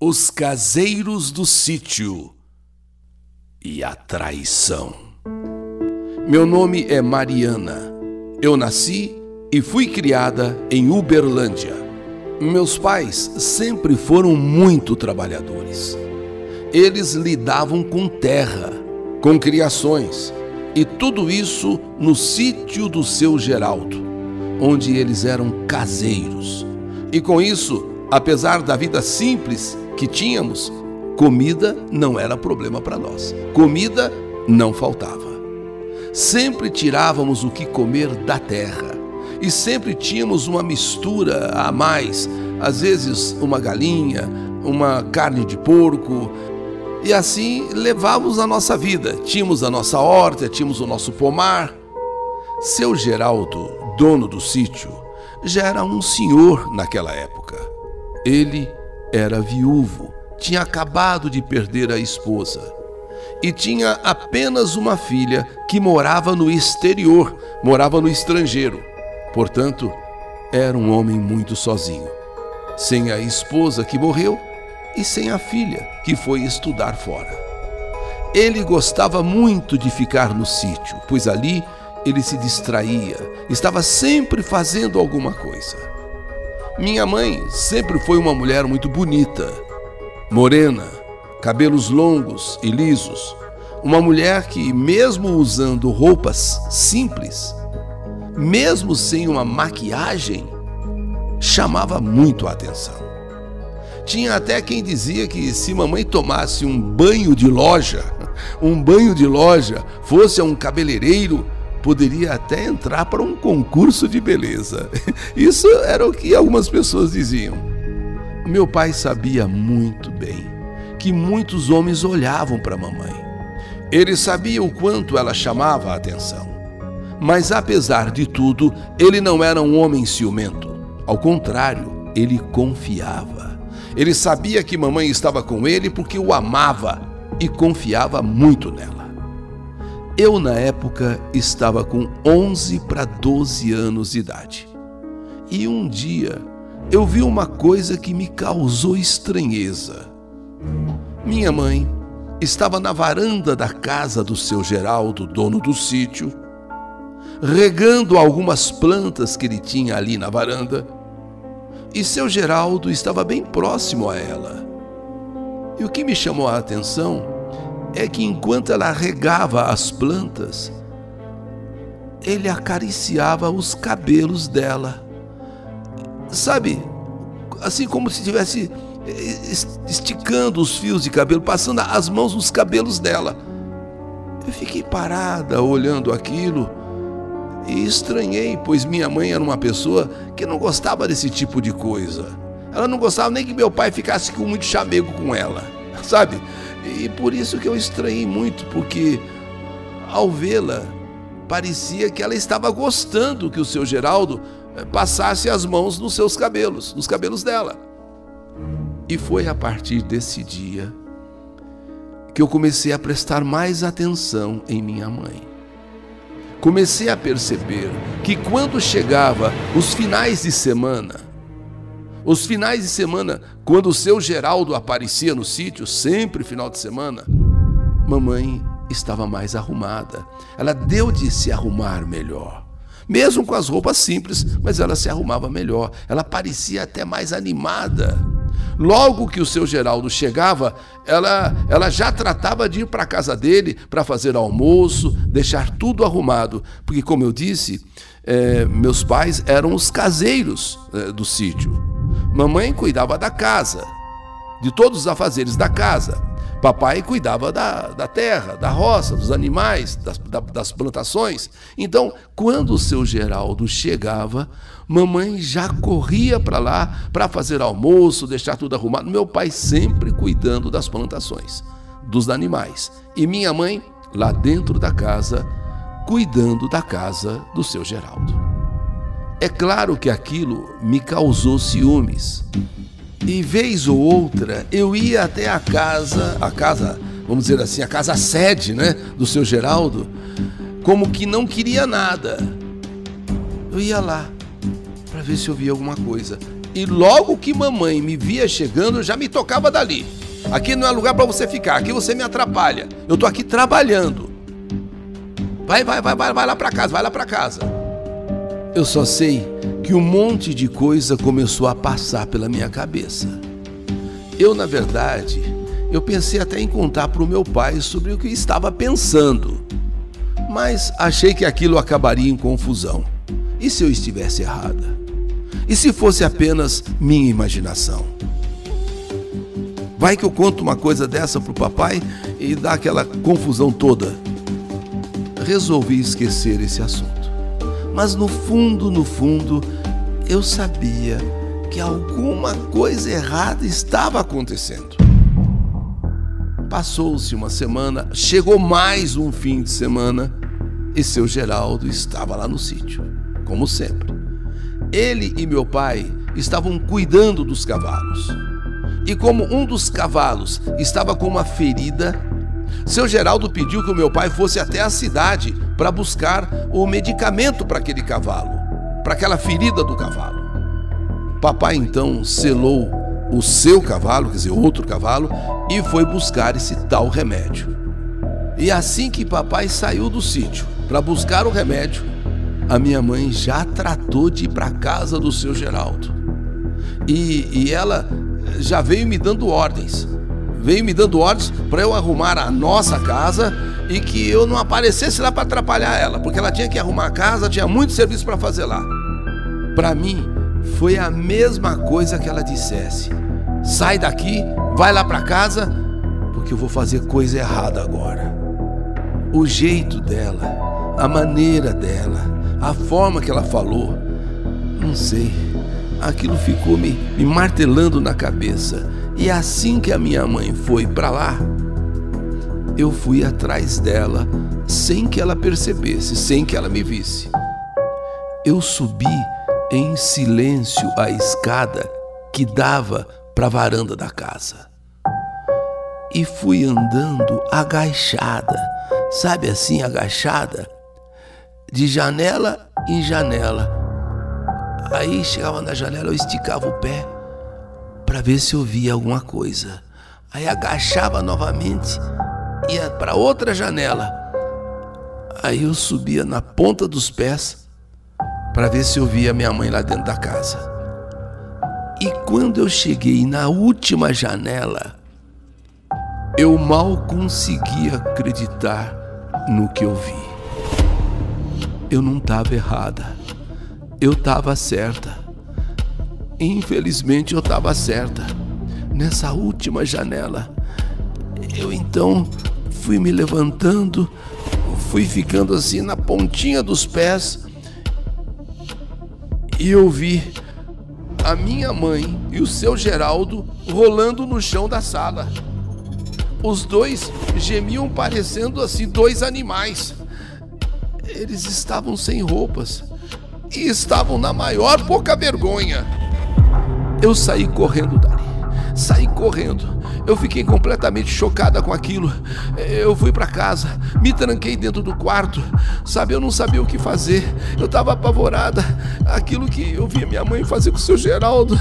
Os Caseiros do Sítio e a Traição. Meu nome é Mariana. Eu nasci e fui criada em Uberlândia. Meus pais sempre foram muito trabalhadores. Eles lidavam com terra, com criações, e tudo isso no sítio do seu Geraldo, onde eles eram caseiros. E com isso, apesar da vida simples que tínhamos, comida não era problema para nós. Comida não faltava. Sempre tirávamos o que comer da terra e sempre tínhamos uma mistura a mais, às vezes uma galinha, uma carne de porco, e assim levávamos a nossa vida. Tínhamos a nossa horta, tínhamos o nosso pomar. Seu Geraldo, dono do sítio, já era um senhor naquela época. Ele era viúvo tinha acabado de perder a esposa e tinha apenas uma filha que morava no exterior, morava no estrangeiro. Portanto, era um homem muito sozinho, sem a esposa que morreu e sem a filha que foi estudar fora. Ele gostava muito de ficar no sítio, pois ali ele se distraía, estava sempre fazendo alguma coisa. Minha mãe sempre foi uma mulher muito bonita morena, cabelos longos e lisos, uma mulher que, mesmo usando roupas simples, mesmo sem uma maquiagem, chamava muito a atenção. Tinha até quem dizia que se mamãe tomasse um banho de loja, um banho de loja, fosse a um cabeleireiro, poderia até entrar para um concurso de beleza. Isso era o que algumas pessoas diziam. Meu pai sabia muito bem que muitos homens olhavam para a mamãe. Ele sabia o quanto ela chamava a atenção. Mas apesar de tudo, ele não era um homem ciumento. Ao contrário, ele confiava. Ele sabia que mamãe estava com ele porque o amava e confiava muito nela. Eu, na época, estava com 11 para 12 anos de idade. E um dia, eu vi uma coisa que me causou estranheza. Minha mãe estava na varanda da casa do seu Geraldo, dono do sítio, regando algumas plantas que ele tinha ali na varanda, e seu Geraldo estava bem próximo a ela. E o que me chamou a atenção é que enquanto ela regava as plantas, ele acariciava os cabelos dela sabe, assim como se estivesse eh, esticando os fios de cabelo, passando as mãos nos cabelos dela. Eu fiquei parada olhando aquilo e estranhei, pois minha mãe era uma pessoa que não gostava desse tipo de coisa. Ela não gostava nem que meu pai ficasse com muito chamego com ela, sabe? E por isso que eu estranhei muito, porque ao vê-la, parecia que ela estava gostando que o seu Geraldo eh, passasse as mãos nos seus cabelos, nos cabelos dela. E foi a partir desse dia que eu comecei a prestar mais atenção em minha mãe. Comecei a perceber que quando chegava os finais de semana, os finais de semana, quando o seu Geraldo aparecia no sítio, sempre final de semana, mamãe estava mais arrumada. Ela deu de se arrumar melhor mesmo com as roupas simples, mas ela se arrumava melhor, ela parecia até mais animada. Logo que o seu Geraldo chegava, ela, ela já tratava de ir para a casa dele para fazer almoço, deixar tudo arrumado, porque, como eu disse, é, meus pais eram os caseiros é, do sítio. Mamãe cuidava da casa, de todos os afazeres da casa. Papai cuidava da, da terra, da roça, dos animais, das, da, das plantações. Então, quando o seu Geraldo chegava, mamãe já corria para lá para fazer almoço, deixar tudo arrumado. Meu pai sempre cuidando das plantações, dos animais. E minha mãe lá dentro da casa, cuidando da casa do seu Geraldo. É claro que aquilo me causou ciúmes. E vez ou outra eu ia até a casa, a casa, vamos dizer assim, a casa sede, né, do seu Geraldo, como que não queria nada. Eu ia lá para ver se eu via alguma coisa. E logo que mamãe me via chegando, já me tocava dali. Aqui não é lugar para você ficar, aqui você me atrapalha. Eu tô aqui trabalhando. Vai, vai, vai, vai, vai lá para casa, vai lá para casa. Eu só sei que um monte de coisa começou a passar pela minha cabeça. Eu, na verdade, eu pensei até em contar para o meu pai sobre o que estava pensando, mas achei que aquilo acabaria em confusão. E se eu estivesse errada? E se fosse apenas minha imaginação? Vai que eu conto uma coisa dessa pro papai e dá aquela confusão toda. Resolvi esquecer esse assunto. Mas no fundo, no fundo, eu sabia que alguma coisa errada estava acontecendo. Passou-se uma semana, chegou mais um fim de semana e seu Geraldo estava lá no sítio, como sempre. Ele e meu pai estavam cuidando dos cavalos. E como um dos cavalos estava com uma ferida, seu Geraldo pediu que o meu pai fosse até a cidade para buscar o medicamento para aquele cavalo, para aquela ferida do cavalo. Papai então selou o seu cavalo, quer dizer, outro cavalo, e foi buscar esse tal remédio. E assim que papai saiu do sítio para buscar o remédio, a minha mãe já tratou de ir para casa do seu Geraldo. E, e ela já veio me dando ordens. Veio me dando ordens para eu arrumar a nossa casa e que eu não aparecesse lá para atrapalhar ela, porque ela tinha que arrumar a casa, tinha muito serviço para fazer lá. Para mim, foi a mesma coisa que ela dissesse: sai daqui, vai lá para casa, porque eu vou fazer coisa errada agora. O jeito dela, a maneira dela, a forma que ela falou, não sei, aquilo ficou me, me martelando na cabeça. E assim que a minha mãe foi para lá, eu fui atrás dela sem que ela percebesse, sem que ela me visse. Eu subi em silêncio a escada que dava para a varanda da casa. E fui andando agachada, sabe assim, agachada, de janela em janela. Aí chegava na janela, eu esticava o pé para ver se eu via alguma coisa. Aí agachava novamente, ia para outra janela. Aí eu subia na ponta dos pés para ver se eu via minha mãe lá dentro da casa. E quando eu cheguei na última janela, eu mal conseguia acreditar no que eu vi. Eu não estava errada. Eu estava certa. Infelizmente eu estava certa. Nessa última janela, eu então fui me levantando, fui ficando assim na pontinha dos pés e eu vi a minha mãe e o seu Geraldo rolando no chão da sala. Os dois gemiam parecendo assim dois animais. Eles estavam sem roupas e estavam na maior pouca vergonha. Eu saí correndo dali, saí correndo eu fiquei completamente chocada com aquilo. Eu fui para casa, me tranquei dentro do quarto, sabe? Eu não sabia o que fazer. Eu estava apavorada. Aquilo que eu via minha mãe fazer com o seu Geraldo.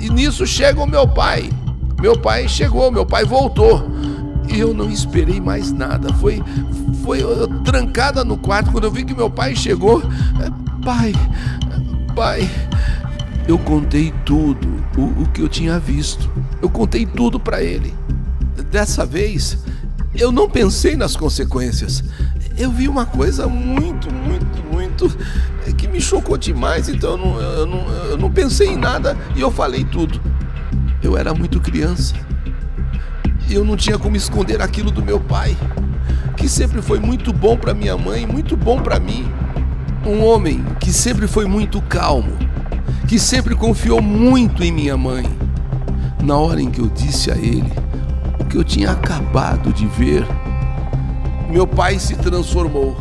E nisso chega o meu pai. Meu pai chegou, meu pai voltou. E eu não esperei mais nada. Foi, foi trancada no quarto quando eu vi que meu pai chegou. Pai, pai, eu contei tudo o, o que eu tinha visto. Eu contei tudo para ele. Dessa vez, eu não pensei nas consequências. Eu vi uma coisa muito, muito, muito que me chocou demais. Então eu não, eu não, eu não pensei em nada e eu falei tudo. Eu era muito criança. Eu não tinha como esconder aquilo do meu pai, que sempre foi muito bom para minha mãe, muito bom para mim. Um homem que sempre foi muito calmo, que sempre confiou muito em minha mãe. Na hora em que eu disse a ele o que eu tinha acabado de ver, meu pai se transformou.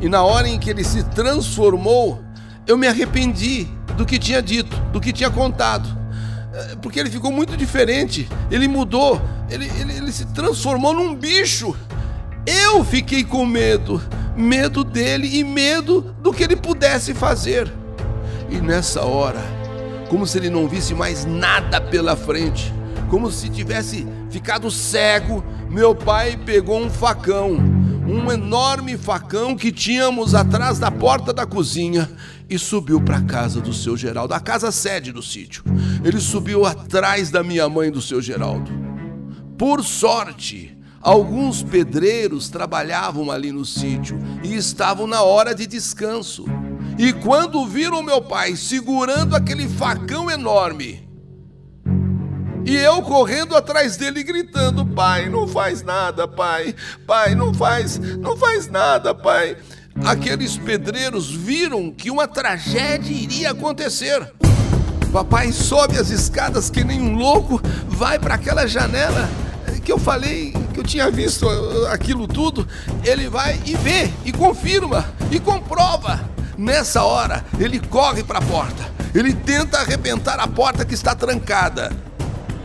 E na hora em que ele se transformou, eu me arrependi do que tinha dito, do que tinha contado. É, porque ele ficou muito diferente, ele mudou, ele, ele, ele se transformou num bicho. Eu fiquei com medo, medo dele e medo do que ele pudesse fazer. E nessa hora, como se ele não visse mais nada pela frente, como se tivesse ficado cego, meu pai pegou um facão, um enorme facão que tínhamos atrás da porta da cozinha e subiu para a casa do seu Geraldo, a casa sede do sítio. Ele subiu atrás da minha mãe do seu Geraldo. Por sorte, alguns pedreiros trabalhavam ali no sítio e estavam na hora de descanso. E quando viram meu pai segurando aquele facão enorme, e eu correndo atrás dele gritando: "Pai, não faz nada, pai. Pai, não faz, não faz nada, pai." Aqueles pedreiros viram que uma tragédia iria acontecer. Papai sobe as escadas que nem um louco, vai para aquela janela que eu falei que eu tinha visto aquilo tudo. Ele vai e vê, e confirma, e comprova. Nessa hora, ele corre para a porta. Ele tenta arrebentar a porta que está trancada.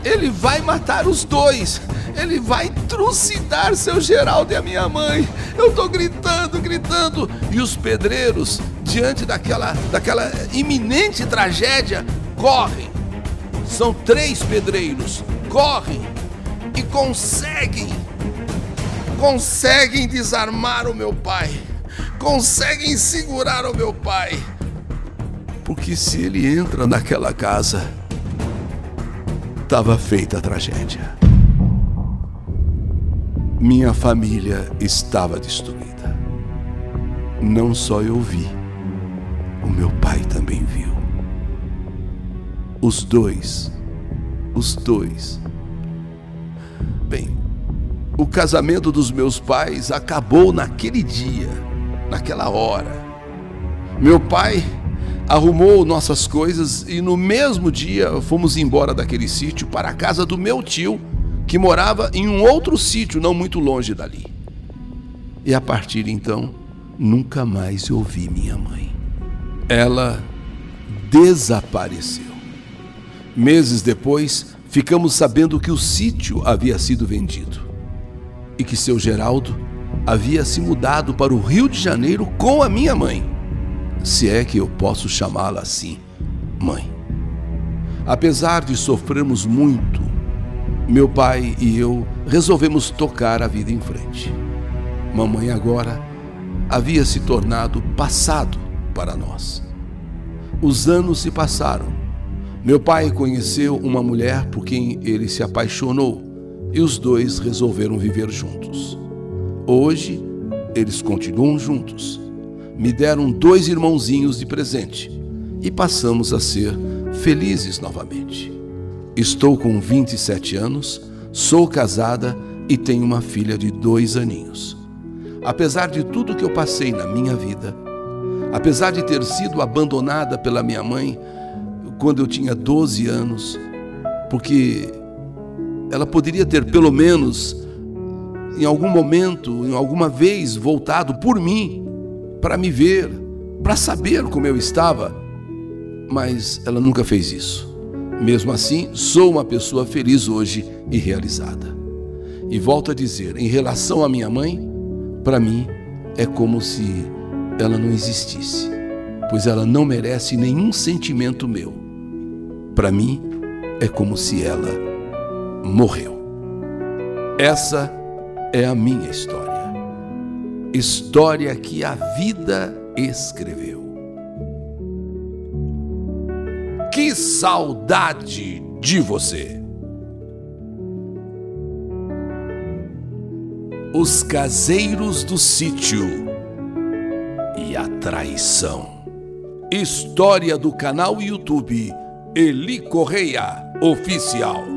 Ele vai matar os dois. Ele vai trucidar seu Geraldo e a minha mãe. Eu tô gritando, gritando. E os pedreiros, diante daquela, daquela iminente tragédia, correm. São três pedreiros. Correm e conseguem, conseguem desarmar o meu pai. Conseguem segurar o meu pai. Porque se ele entra naquela casa, estava feita a tragédia. Minha família estava destruída. Não só eu vi, o meu pai também viu. Os dois, os dois. Bem, o casamento dos meus pais acabou naquele dia, naquela hora. Meu pai arrumou nossas coisas e no mesmo dia fomos embora daquele sítio para a casa do meu tio, que morava em um outro sítio não muito longe dali. E a partir de então, nunca mais ouvi minha mãe. Ela desapareceu. Meses depois, ficamos sabendo que o sítio havia sido vendido e que seu Geraldo havia se mudado para o Rio de Janeiro com a minha mãe se é que eu posso chamá-la assim, mãe. Apesar de sofrermos muito, meu pai e eu resolvemos tocar a vida em frente. Mamãe agora havia se tornado passado para nós. Os anos se passaram. Meu pai conheceu uma mulher por quem ele se apaixonou e os dois resolveram viver juntos. Hoje, eles continuam juntos me deram dois irmãozinhos de presente e passamos a ser felizes novamente. Estou com 27 anos, sou casada e tenho uma filha de dois aninhos. Apesar de tudo que eu passei na minha vida, apesar de ter sido abandonada pela minha mãe quando eu tinha 12 anos, porque ela poderia ter pelo menos em algum momento, em alguma vez voltado por mim para me ver, para saber como eu estava, mas ela nunca fez isso. Mesmo assim, sou uma pessoa feliz hoje e realizada. E volto a dizer, em relação à minha mãe, para mim é como se ela não existisse, pois ela não merece nenhum sentimento meu. Para mim é como se ela morreu. Essa é a minha história história que a vida escreveu. Que saudade de você! Os caseiros do sítio e a traição. História do canal YouTube Eli Correia Oficial.